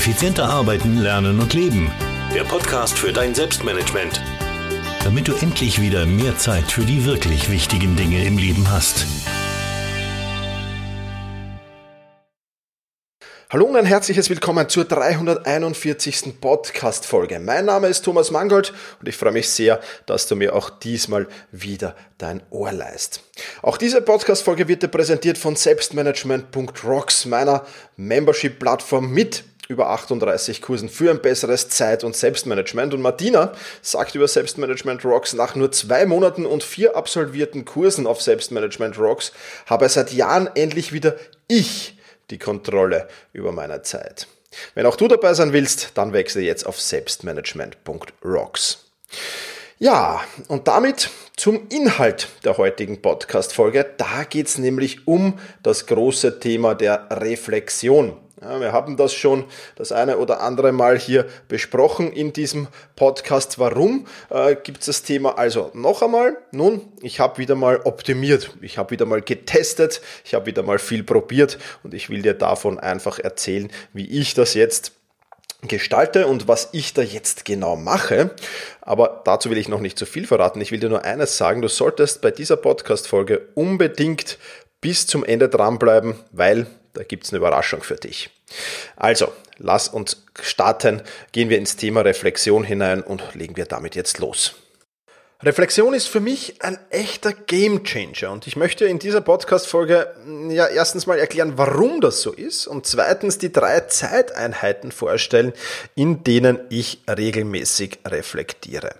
Effizienter arbeiten, lernen und leben. Der Podcast für dein Selbstmanagement. Damit du endlich wieder mehr Zeit für die wirklich wichtigen Dinge im Leben hast. Hallo und ein herzliches Willkommen zur 341. Podcast-Folge. Mein Name ist Thomas Mangold und ich freue mich sehr, dass du mir auch diesmal wieder dein Ohr leist. Auch diese Podcast-Folge wird dir präsentiert von Selbstmanagement.rocks, meiner Membership-Plattform mit über 38 Kursen für ein besseres Zeit- und Selbstmanagement. Und Martina sagt über Selbstmanagement Rocks, nach nur zwei Monaten und vier absolvierten Kursen auf Selbstmanagement Rocks habe seit Jahren endlich wieder ich die Kontrolle über meine Zeit. Wenn auch du dabei sein willst, dann wechsle jetzt auf selbstmanagement.rocks. Ja, und damit zum Inhalt der heutigen Podcast-Folge. Da geht es nämlich um das große Thema der Reflexion. Ja, wir haben das schon das eine oder andere Mal hier besprochen in diesem Podcast. Warum äh, gibt es das Thema also noch einmal? Nun, ich habe wieder mal optimiert, ich habe wieder mal getestet, ich habe wieder mal viel probiert und ich will dir davon einfach erzählen, wie ich das jetzt gestalte und was ich da jetzt genau mache. Aber dazu will ich noch nicht zu viel verraten. Ich will dir nur eines sagen, du solltest bei dieser Podcast-Folge unbedingt bis zum Ende dranbleiben, weil da gibt es eine Überraschung für dich. Also, lass uns starten, gehen wir ins Thema Reflexion hinein und legen wir damit jetzt los. Reflexion ist für mich ein echter Gamechanger und ich möchte in dieser Podcast-Folge mm, ja erstens mal erklären, warum das so ist und zweitens die drei Zeiteinheiten vorstellen, in denen ich regelmäßig reflektiere.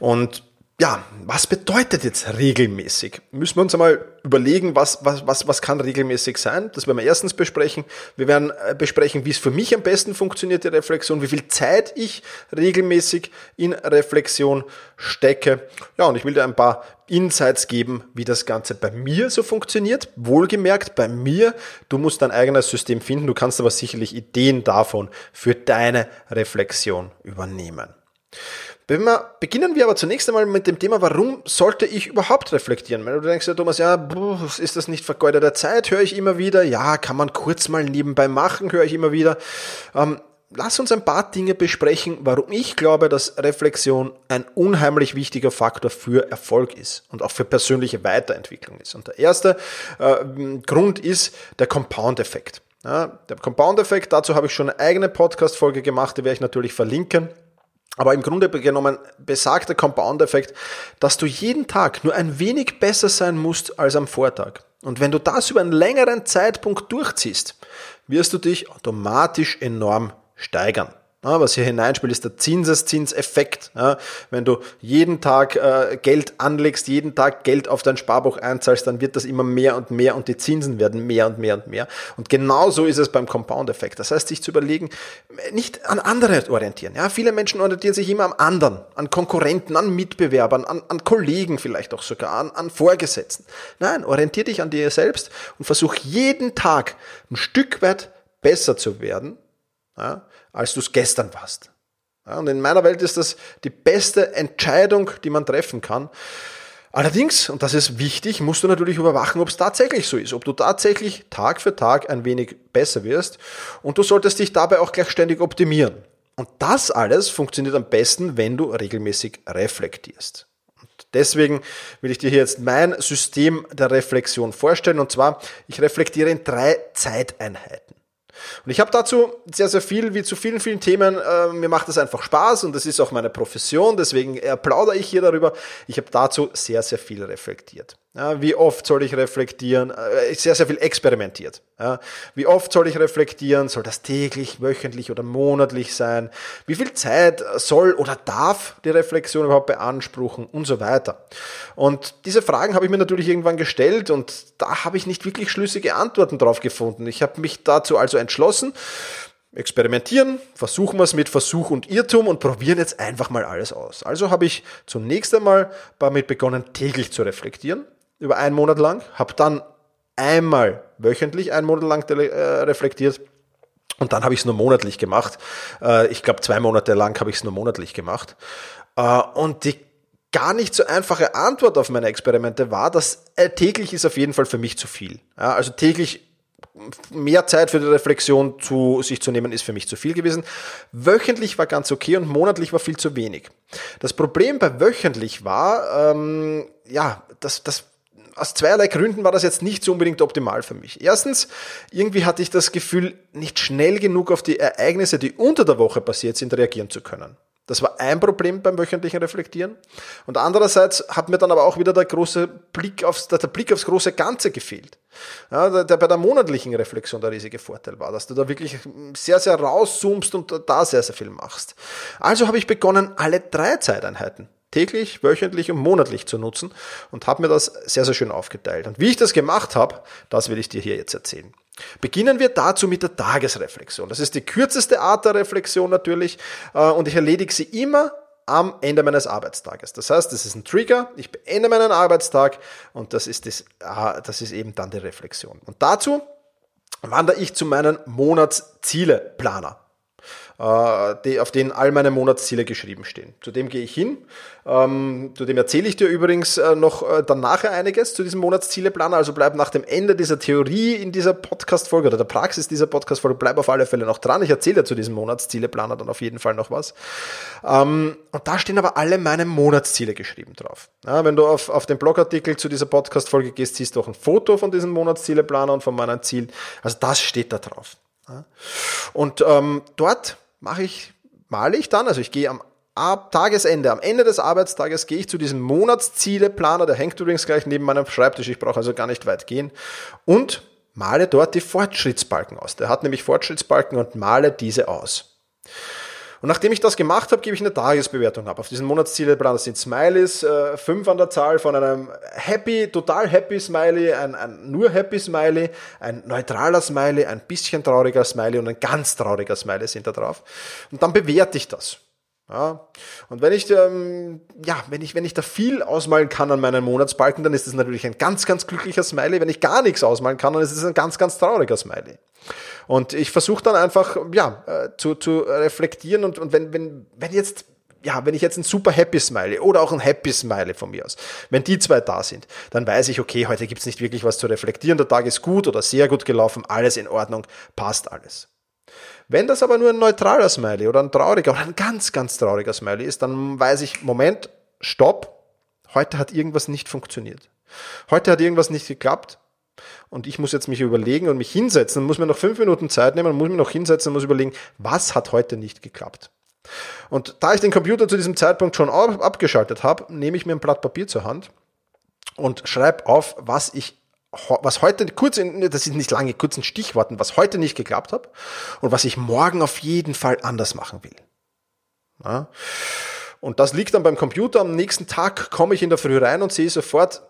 Und ja, was bedeutet jetzt regelmäßig? Müssen wir uns einmal überlegen, was, was, was, was kann regelmäßig sein? Das werden wir erstens besprechen. Wir werden äh, besprechen, wie es für mich am besten funktioniert, die Reflexion, wie viel Zeit ich regelmäßig in Reflexion stecke. Ja, und ich will dir ein paar Insights geben, wie das Ganze bei mir so funktioniert. Wohlgemerkt, bei mir, du musst dein eigenes System finden, du kannst aber sicherlich Ideen davon für deine Reflexion übernehmen. Beginnen wir aber zunächst einmal mit dem Thema, warum sollte ich überhaupt reflektieren? Wenn du denkst, ja, Thomas, ja, ist das nicht vergeudete Zeit? Höre ich immer wieder. Ja, kann man kurz mal nebenbei machen, höre ich immer wieder. Ähm, lass uns ein paar Dinge besprechen, warum ich glaube, dass Reflexion ein unheimlich wichtiger Faktor für Erfolg ist und auch für persönliche Weiterentwicklung ist. Und der erste äh, Grund ist der Compound-Effekt. Ja, der Compound-Effekt, dazu habe ich schon eine eigene Podcast-Folge gemacht, die werde ich natürlich verlinken. Aber im Grunde genommen besagt der Compound-Effekt, dass du jeden Tag nur ein wenig besser sein musst als am Vortag. Und wenn du das über einen längeren Zeitpunkt durchziehst, wirst du dich automatisch enorm steigern. Ja, was hier hineinspielt, ist der Zinseszinseffekt. Ja, wenn du jeden Tag äh, Geld anlegst, jeden Tag Geld auf dein Sparbuch einzahlst, dann wird das immer mehr und mehr und die Zinsen werden mehr und mehr und mehr. Und genauso ist es beim Compound-Effekt. Das heißt, sich zu überlegen, nicht an andere orientieren. Ja, viele Menschen orientieren sich immer am anderen, an Konkurrenten, an Mitbewerbern, an, an Kollegen vielleicht auch sogar, an, an Vorgesetzten. Nein, orientier dich an dir selbst und versuch jeden Tag ein Stück weit besser zu werden ja, als du es gestern warst. Ja, und in meiner Welt ist das die beste Entscheidung, die man treffen kann. Allerdings, und das ist wichtig, musst du natürlich überwachen, ob es tatsächlich so ist, ob du tatsächlich Tag für Tag ein wenig besser wirst und du solltest dich dabei auch gleich ständig optimieren. Und das alles funktioniert am besten, wenn du regelmäßig reflektierst. Und deswegen will ich dir hier jetzt mein System der Reflexion vorstellen und zwar, ich reflektiere in drei Zeiteinheiten. Und ich habe dazu sehr, sehr viel, wie zu vielen, vielen Themen, äh, mir macht das einfach Spaß und das ist auch meine Profession, deswegen plaudere ich hier darüber. Ich habe dazu sehr, sehr viel reflektiert. Ja, wie oft soll ich reflektieren? Äh, sehr, sehr viel experimentiert. Ja, wie oft soll ich reflektieren? Soll das täglich, wöchentlich oder monatlich sein? Wie viel Zeit soll oder darf die Reflexion überhaupt beanspruchen und so weiter? Und diese Fragen habe ich mir natürlich irgendwann gestellt und da habe ich nicht wirklich schlüssige Antworten drauf gefunden. Ich habe mich dazu also entschlossen, experimentieren, versuchen wir es mit Versuch und Irrtum und probieren jetzt einfach mal alles aus. Also habe ich zunächst einmal damit begonnen, täglich zu reflektieren über einen Monat lang, habe dann einmal wöchentlich einen Monat lang äh, reflektiert und dann habe ich es nur monatlich gemacht. Äh, ich glaube, zwei Monate lang habe ich es nur monatlich gemacht. Äh, und die gar nicht so einfache Antwort auf meine Experimente war, dass täglich ist auf jeden Fall für mich zu viel. also täglich mehr Zeit für die Reflexion zu sich zu nehmen, ist für mich zu viel gewesen. Wöchentlich war ganz okay und monatlich war viel zu wenig. Das Problem bei wöchentlich war, ähm, ja, das, das aus zweierlei Gründen war das jetzt nicht so unbedingt optimal für mich. Erstens, irgendwie hatte ich das Gefühl, nicht schnell genug auf die Ereignisse, die unter der Woche passiert sind, reagieren zu können. Das war ein Problem beim wöchentlichen Reflektieren. Und andererseits hat mir dann aber auch wieder der große Blick aufs, der Blick aufs große Ganze gefehlt. Ja, der, der bei der monatlichen Reflexion der riesige Vorteil war, dass du da wirklich sehr, sehr rauszoomst und da sehr, sehr viel machst. Also habe ich begonnen, alle drei Zeiteinheiten täglich, wöchentlich und monatlich zu nutzen und habe mir das sehr, sehr schön aufgeteilt. Und wie ich das gemacht habe, das will ich dir hier jetzt erzählen. Beginnen wir dazu mit der Tagesreflexion. Das ist die kürzeste Art der Reflexion natürlich äh, und ich erledige sie immer am Ende meines Arbeitstages. Das heißt, das ist ein Trigger, ich beende meinen Arbeitstag und das ist, das, äh, das ist eben dann die Reflexion. Und dazu wandere ich zu meinem Monatszieleplaner. Äh, die, auf denen all meine Monatsziele geschrieben stehen. Zu dem gehe ich hin. Ähm, zu dem erzähle ich dir übrigens äh, noch äh, dann nachher einiges zu diesem Monatszieleplaner. Also bleib nach dem Ende dieser Theorie in dieser Podcast-Folge oder der Praxis dieser Podcast-Folge, bleib auf alle Fälle noch dran. Ich erzähle dir zu diesem Monatszieleplaner dann auf jeden Fall noch was. Ähm, und da stehen aber alle meine Monatsziele geschrieben drauf. Ja, wenn du auf, auf den Blogartikel zu dieser Podcast-Folge gehst, siehst du auch ein Foto von diesem Monatszieleplaner und von meinem Ziel. Also das steht da drauf. Und ähm, dort mache ich, male ich dann, also ich gehe am Ab Tagesende, am Ende des Arbeitstages gehe ich zu diesem Monatszieleplaner, der hängt übrigens gleich neben meinem Schreibtisch, ich brauche also gar nicht weit gehen, und male dort die Fortschrittsbalken aus. Der hat nämlich Fortschrittsbalken und male diese aus. Und nachdem ich das gemacht habe, gebe ich eine Tagesbewertung ab. Auf diesen Monatszielplan sind Smileys, äh, fünf an der Zahl von einem Happy, total Happy Smiley, ein, ein nur Happy Smiley, ein neutraler Smiley, ein bisschen trauriger Smiley und ein ganz trauriger Smiley sind da drauf. Und dann bewerte ich das. Ja, und wenn ich, ähm, ja, wenn ich, wenn ich da viel ausmalen kann an meinen Monatsbalken, dann ist das natürlich ein ganz, ganz glücklicher Smiley. Wenn ich gar nichts ausmalen kann, dann ist es ein ganz, ganz trauriger Smiley. Und ich versuche dann einfach, ja, äh, zu, zu reflektieren und, und wenn, wenn, wenn jetzt ja, wenn ich jetzt ein super Happy Smiley oder auch ein Happy Smiley von mir aus, wenn die zwei da sind, dann weiß ich, okay, heute gibt's nicht wirklich was zu reflektieren, der Tag ist gut oder sehr gut gelaufen, alles in Ordnung, passt alles. Wenn das aber nur ein neutraler Smiley oder ein trauriger oder ein ganz, ganz trauriger Smiley ist, dann weiß ich, Moment, stopp, heute hat irgendwas nicht funktioniert. Heute hat irgendwas nicht geklappt und ich muss jetzt mich überlegen und mich hinsetzen und muss mir noch fünf Minuten Zeit nehmen und muss mir noch hinsetzen und muss überlegen, was hat heute nicht geklappt. Und da ich den Computer zu diesem Zeitpunkt schon abgeschaltet habe, nehme ich mir ein Blatt Papier zur Hand und schreibe auf, was ich was heute kurz in, das ist nicht lange, kurzen Stichworten, was heute nicht geklappt hat und was ich morgen auf jeden Fall anders machen will. Ja. Und das liegt dann beim Computer. Am nächsten Tag komme ich in der Früh rein und sehe sofort,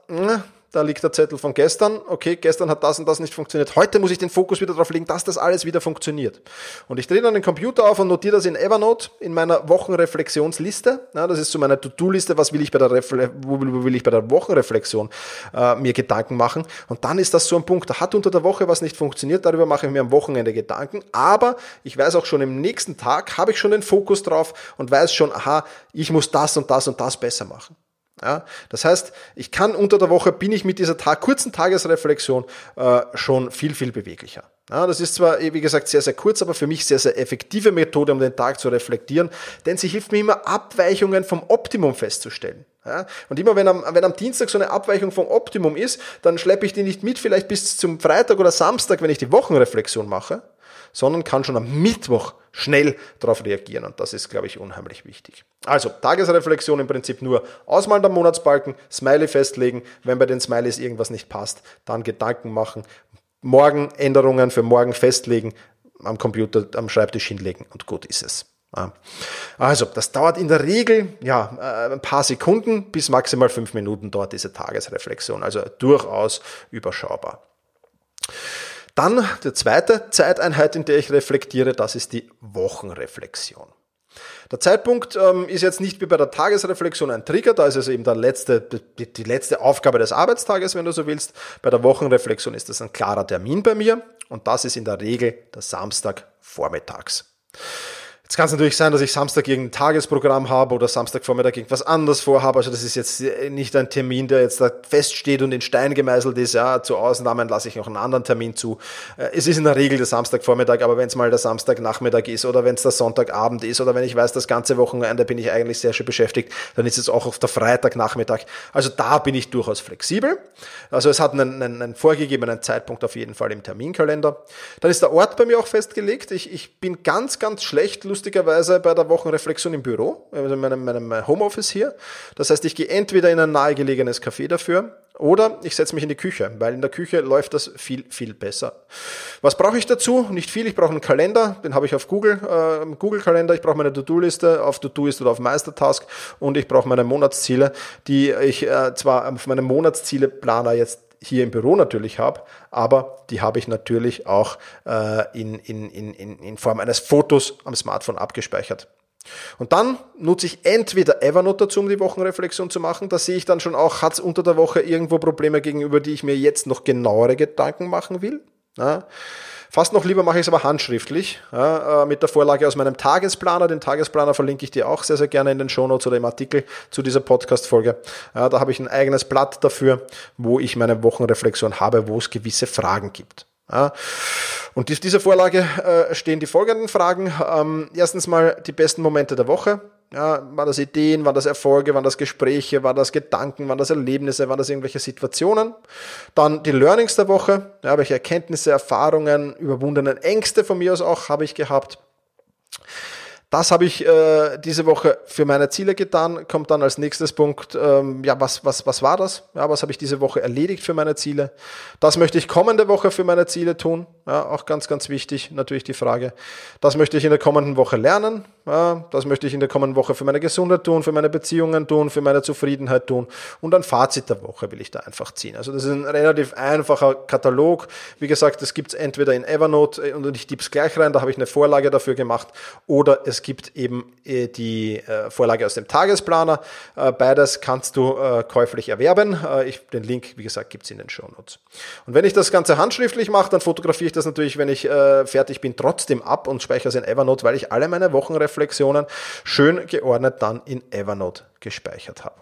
da liegt der Zettel von gestern, okay, gestern hat das und das nicht funktioniert. Heute muss ich den Fokus wieder darauf legen, dass das alles wieder funktioniert. Und ich drehe dann den Computer auf und notiere das in Evernote in meiner Wochenreflexionsliste. Ja, das ist so meine To-Do-Liste, was will ich bei der Refle wo will ich bei der Wochenreflexion äh, mir Gedanken machen. Und dann ist das so ein Punkt, da hat unter der Woche was nicht funktioniert, darüber mache ich mir am Wochenende Gedanken. Aber ich weiß auch schon im nächsten Tag, habe ich schon den Fokus drauf und weiß schon, aha, ich muss das und das und das besser machen. Ja, das heißt, ich kann unter der Woche, bin ich mit dieser Tag, kurzen Tagesreflexion äh, schon viel, viel beweglicher. Ja, das ist zwar, wie gesagt, sehr, sehr kurz, aber für mich sehr, sehr effektive Methode, um den Tag zu reflektieren, denn sie hilft mir immer, Abweichungen vom Optimum festzustellen. Ja, und immer wenn am, wenn am Dienstag so eine Abweichung vom Optimum ist, dann schleppe ich die nicht mit, vielleicht bis zum Freitag oder Samstag, wenn ich die Wochenreflexion mache, sondern kann schon am Mittwoch schnell darauf reagieren. Und das ist, glaube ich, unheimlich wichtig. Also, Tagesreflexion im Prinzip nur ausmalen der Monatsbalken, Smiley festlegen. Wenn bei den Smileys irgendwas nicht passt, dann Gedanken machen. Morgen Änderungen für morgen festlegen, am Computer, am Schreibtisch hinlegen und gut ist es. Also, das dauert in der Regel ja, äh, ein paar Sekunden bis maximal fünf Minuten dort diese Tagesreflexion. Also durchaus überschaubar. Dann die zweite Zeiteinheit, in der ich reflektiere, das ist die Wochenreflexion. Der Zeitpunkt ähm, ist jetzt nicht wie bei der Tagesreflexion ein Trigger, da ist es eben der letzte, die, die letzte Aufgabe des Arbeitstages, wenn du so willst. Bei der Wochenreflexion ist das ein klarer Termin bei mir und das ist in der Regel der Samstag vormittags. Jetzt kann es natürlich sein, dass ich Samstag irgendein Tagesprogramm habe oder Samstagvormittag irgendwas anderes vorhabe. Also das ist jetzt nicht ein Termin, der jetzt da feststeht und in Stein gemeißelt ist. Ja, zu Ausnahmen lasse ich noch einen anderen Termin zu. Äh, es ist in der Regel der Samstagvormittag, aber wenn es mal der Samstagnachmittag ist oder wenn es der Sonntagabend ist oder wenn ich weiß, das ganze Wochenende bin ich eigentlich sehr schön beschäftigt, dann ist es auch auf der Freitagnachmittag. Also da bin ich durchaus flexibel. Also es hat einen, einen, einen vorgegebenen Zeitpunkt auf jeden Fall im Terminkalender. Dann ist der Ort bei mir auch festgelegt. Ich, ich bin ganz, ganz schlecht lustigerweise bei der Wochenreflexion im Büro, also in meinem, meinem Homeoffice hier. Das heißt, ich gehe entweder in ein nahegelegenes Café dafür oder ich setze mich in die Küche, weil in der Küche läuft das viel, viel besser. Was brauche ich dazu? Nicht viel. Ich brauche einen Kalender, den habe ich auf Google, äh, Google-Kalender. Ich brauche meine To-Do-Liste auf To-Do-Ist oder auf Meistertask und ich brauche meine Monatsziele, die ich äh, zwar auf meinem Monatsziele-Planer jetzt hier im Büro natürlich habe, aber die habe ich natürlich auch äh, in, in, in, in Form eines Fotos am Smartphone abgespeichert. Und dann nutze ich entweder Evernote dazu, um die Wochenreflexion zu machen. Da sehe ich dann schon auch, hat es unter der Woche irgendwo Probleme gegenüber, die ich mir jetzt noch genauere Gedanken machen will. Ja. Fast noch lieber mache ich es aber handschriftlich, ja, äh, mit der Vorlage aus meinem Tagesplaner. Den Tagesplaner verlinke ich dir auch sehr, sehr gerne in den Shownotes oder im Artikel zu dieser Podcast-Folge. Ja, da habe ich ein eigenes Blatt dafür, wo ich meine Wochenreflexion habe, wo es gewisse Fragen gibt. Ja. Und in dieser Vorlage äh, stehen die folgenden Fragen. Ähm, erstens mal die besten Momente der Woche. Ja, waren das Ideen, waren das Erfolge, waren das Gespräche, waren das Gedanken, waren das Erlebnisse, waren das irgendwelche Situationen? Dann die Learnings der Woche, ja, welche Erkenntnisse, Erfahrungen, überwundenen Ängste von mir aus auch habe ich gehabt. Das habe ich äh, diese Woche für meine Ziele getan. Kommt dann als nächstes Punkt, ähm, ja, was, was, was war das? Ja, was habe ich diese Woche erledigt für meine Ziele? Das möchte ich kommende Woche für meine Ziele tun. Ja, auch ganz, ganz wichtig natürlich die Frage. Das möchte ich in der kommenden Woche lernen. Ja, das möchte ich in der kommenden Woche für meine Gesundheit tun, für meine Beziehungen tun, für meine Zufriedenheit tun. Und ein Fazit der Woche will ich da einfach ziehen. Also das ist ein relativ einfacher Katalog. Wie gesagt, das gibt es entweder in Evernote äh, und ich tippe es gleich rein, da habe ich eine Vorlage dafür gemacht, oder es gibt eben äh, die äh, Vorlage aus dem Tagesplaner. Beides kannst du käuflich erwerben. Den Link, wie gesagt, gibt es in den Shownotes. Und wenn ich das Ganze handschriftlich mache, dann fotografiere ich das natürlich, wenn ich fertig bin, trotzdem ab und speichere es in Evernote, weil ich alle meine Wochenreflexionen schön geordnet dann in Evernote gespeichert habe.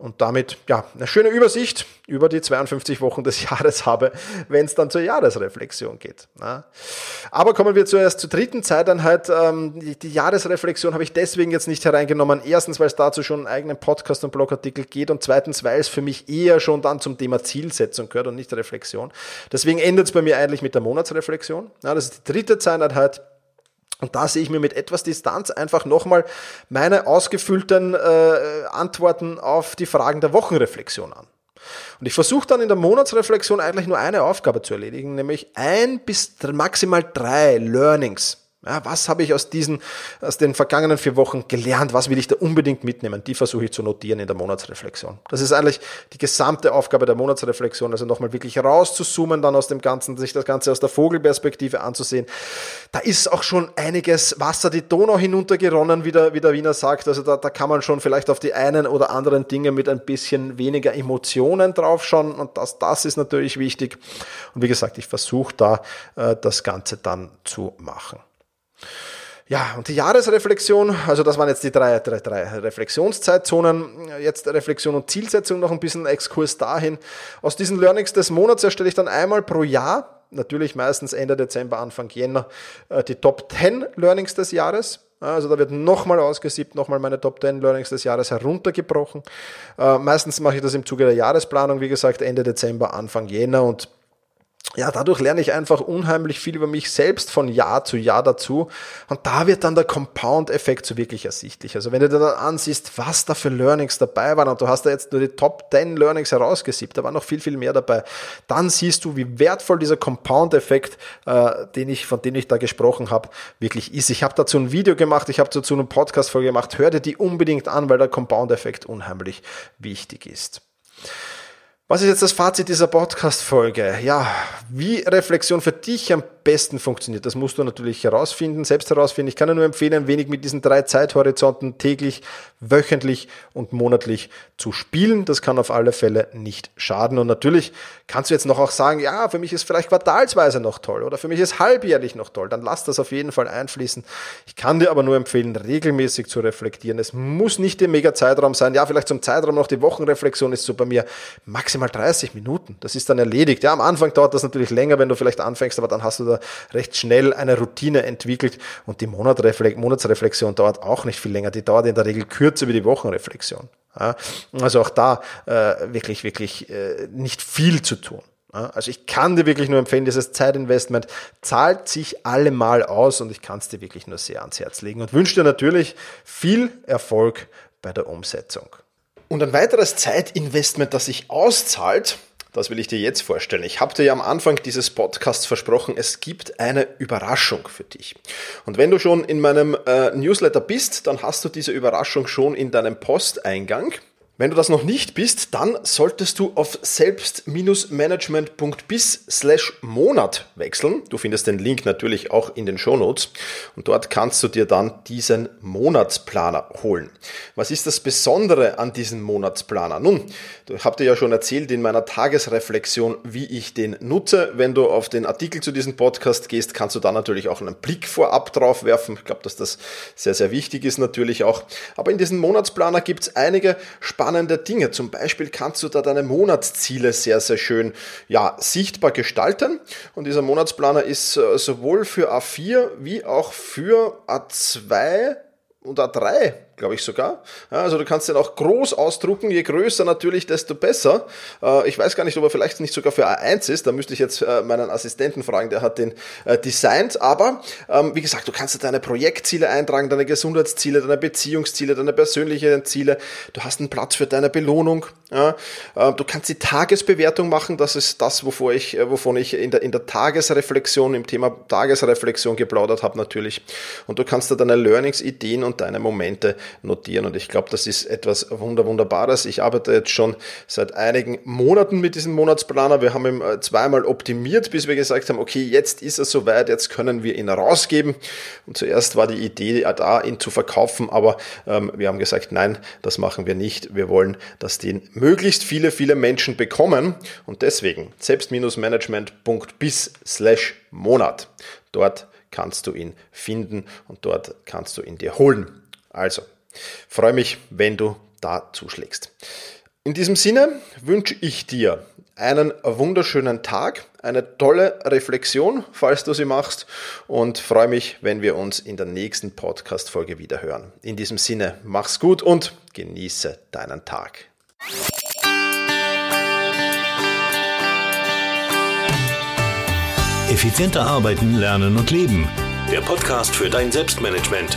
Und damit, ja, eine schöne Übersicht über die 52 Wochen des Jahres habe, wenn es dann zur Jahresreflexion geht. Aber kommen wir zuerst zur dritten Zeiteinheit. Ähm, die Jahresreflexion habe ich deswegen jetzt nicht hereingenommen. Erstens, weil es dazu schon einen eigenen Podcast und Blogartikel geht und zweitens, weil es für mich eher schon dann zum Thema Zielsetzung gehört und nicht Reflexion. Deswegen endet es bei mir eigentlich mit der Monatsreflexion. Das ist die dritte Zeiteinheit. Und da sehe ich mir mit etwas Distanz einfach nochmal meine ausgefüllten äh, Antworten auf die Fragen der Wochenreflexion an. Und ich versuche dann in der Monatsreflexion eigentlich nur eine Aufgabe zu erledigen, nämlich ein bis maximal drei Learnings ja, was habe ich aus diesen, aus den vergangenen vier Wochen gelernt? Was will ich da unbedingt mitnehmen? Die versuche ich zu notieren in der Monatsreflexion. Das ist eigentlich die gesamte Aufgabe der Monatsreflexion, also nochmal wirklich rauszuzoomen, dann aus dem Ganzen, sich das Ganze aus der Vogelperspektive anzusehen. Da ist auch schon einiges Wasser die Donau hinuntergeronnen, wie der, wie der Wiener sagt. Also da, da kann man schon vielleicht auf die einen oder anderen Dinge mit ein bisschen weniger Emotionen draufschauen und das, das ist natürlich wichtig. Und wie gesagt, ich versuche da äh, das Ganze dann zu machen. Ja, und die Jahresreflexion, also das waren jetzt die drei, drei, drei Reflexionszeitzonen. Jetzt Reflexion und Zielsetzung noch ein bisschen Exkurs dahin. Aus diesen Learnings des Monats erstelle ich dann einmal pro Jahr, natürlich meistens Ende Dezember, Anfang Jänner, äh, die Top 10 Learnings des Jahres. Also da wird nochmal ausgesiebt, nochmal meine Top 10 Learnings des Jahres heruntergebrochen. Äh, meistens mache ich das im Zuge der Jahresplanung, wie gesagt, Ende Dezember, Anfang Jänner und ja, dadurch lerne ich einfach unheimlich viel über mich selbst von Jahr zu Jahr dazu. Und da wird dann der Compound-Effekt so wirklich ersichtlich. Also wenn du dir dann ansiehst, was da für Learnings dabei waren, und du hast da jetzt nur die Top 10 Learnings herausgesiebt, da war noch viel, viel mehr dabei, dann siehst du, wie wertvoll dieser Compound-Effekt, äh, den ich, von dem ich da gesprochen habe, wirklich ist. Ich habe dazu ein Video gemacht, ich habe dazu eine Podcast-Folge gemacht. Hör dir die unbedingt an, weil der Compound-Effekt unheimlich wichtig ist. Was ist jetzt das Fazit dieser Podcast-Folge? Ja, wie Reflexion für dich am besten funktioniert, das musst du natürlich herausfinden, selbst herausfinden. Ich kann dir nur empfehlen, ein wenig mit diesen drei Zeithorizonten täglich, wöchentlich und monatlich zu spielen. Das kann auf alle Fälle nicht schaden. Und natürlich kannst du jetzt noch auch sagen, ja, für mich ist vielleicht quartalsweise noch toll oder für mich ist halbjährlich noch toll. Dann lass das auf jeden Fall einfließen. Ich kann dir aber nur empfehlen, regelmäßig zu reflektieren. Es muss nicht im Mega-Zeitraum sein. Ja, vielleicht zum Zeitraum noch die Wochenreflexion ist so bei mir maximal 30 Minuten. Das ist dann erledigt. Ja, am Anfang dauert das natürlich länger, wenn du vielleicht anfängst, aber dann hast du da recht schnell eine Routine entwickelt und die Monatsreflexion dauert auch nicht viel länger. Die dauert in der Regel kürzer wie die Wochenreflexion. Ja, also auch da äh, wirklich, wirklich äh, nicht viel zu tun. Also ich kann dir wirklich nur empfehlen, dieses Zeitinvestment zahlt sich allemal aus und ich kann es dir wirklich nur sehr ans Herz legen und wünsche dir natürlich viel Erfolg bei der Umsetzung. Und ein weiteres Zeitinvestment, das sich auszahlt, das will ich dir jetzt vorstellen. Ich habe dir ja am Anfang dieses Podcasts versprochen, es gibt eine Überraschung für dich. Und wenn du schon in meinem äh, Newsletter bist, dann hast du diese Überraschung schon in deinem Posteingang. Wenn du das noch nicht bist, dann solltest du auf selbst-management.bis slash Monat wechseln. Du findest den Link natürlich auch in den Shownotes und dort kannst du dir dann diesen Monatsplaner holen. Was ist das Besondere an diesem Monatsplaner? Nun, ich habe dir ja schon erzählt in meiner Tagesreflexion, wie ich den nutze. Wenn du auf den Artikel zu diesem Podcast gehst, kannst du da natürlich auch einen Blick vorab drauf werfen. Ich glaube, dass das sehr, sehr wichtig ist natürlich auch. Aber in diesem Monatsplaner gibt es einige spannende spannende Dinge. Zum Beispiel kannst du da deine Monatsziele sehr, sehr schön ja, sichtbar gestalten. Und dieser Monatsplaner ist äh, sowohl für A4 wie auch für A2 und A3 glaube ich sogar. Ja, also du kannst den auch groß ausdrucken, je größer natürlich, desto besser. Äh, ich weiß gar nicht, ob er vielleicht nicht sogar für A1 ist, da müsste ich jetzt äh, meinen Assistenten fragen, der hat den äh, designt, aber ähm, wie gesagt, du kannst deine Projektziele eintragen, deine Gesundheitsziele, deine Beziehungsziele, deine persönlichen Ziele, du hast einen Platz für deine Belohnung, ja, äh, du kannst die Tagesbewertung machen, das ist das, wovor ich, äh, wovon ich in der, in der Tagesreflexion, im Thema Tagesreflexion geplaudert habe natürlich. Und du kannst da deine Learnings, Ideen und deine Momente notieren. Und ich glaube, das ist etwas Wunder, Wunderbares. Ich arbeite jetzt schon seit einigen Monaten mit diesem Monatsplaner. Wir haben ihn äh, zweimal optimiert, bis wir gesagt haben, okay, jetzt ist er soweit, jetzt können wir ihn rausgeben. Und zuerst war die Idee da, ihn zu verkaufen, aber ähm, wir haben gesagt, nein, das machen wir nicht. Wir wollen, dass den möglichst viele, viele Menschen bekommen. Und deswegen selbst-management.bis slash Monat. Dort kannst du ihn finden und dort kannst du ihn dir holen. Also, Freue mich, wenn du da zuschlägst. In diesem Sinne wünsche ich dir einen wunderschönen Tag, eine tolle Reflexion, falls du sie machst und freue mich, wenn wir uns in der nächsten Podcast-Folge wieder hören. In diesem Sinne, mach's gut und genieße deinen Tag. Effizienter arbeiten, lernen und leben. Der Podcast für dein Selbstmanagement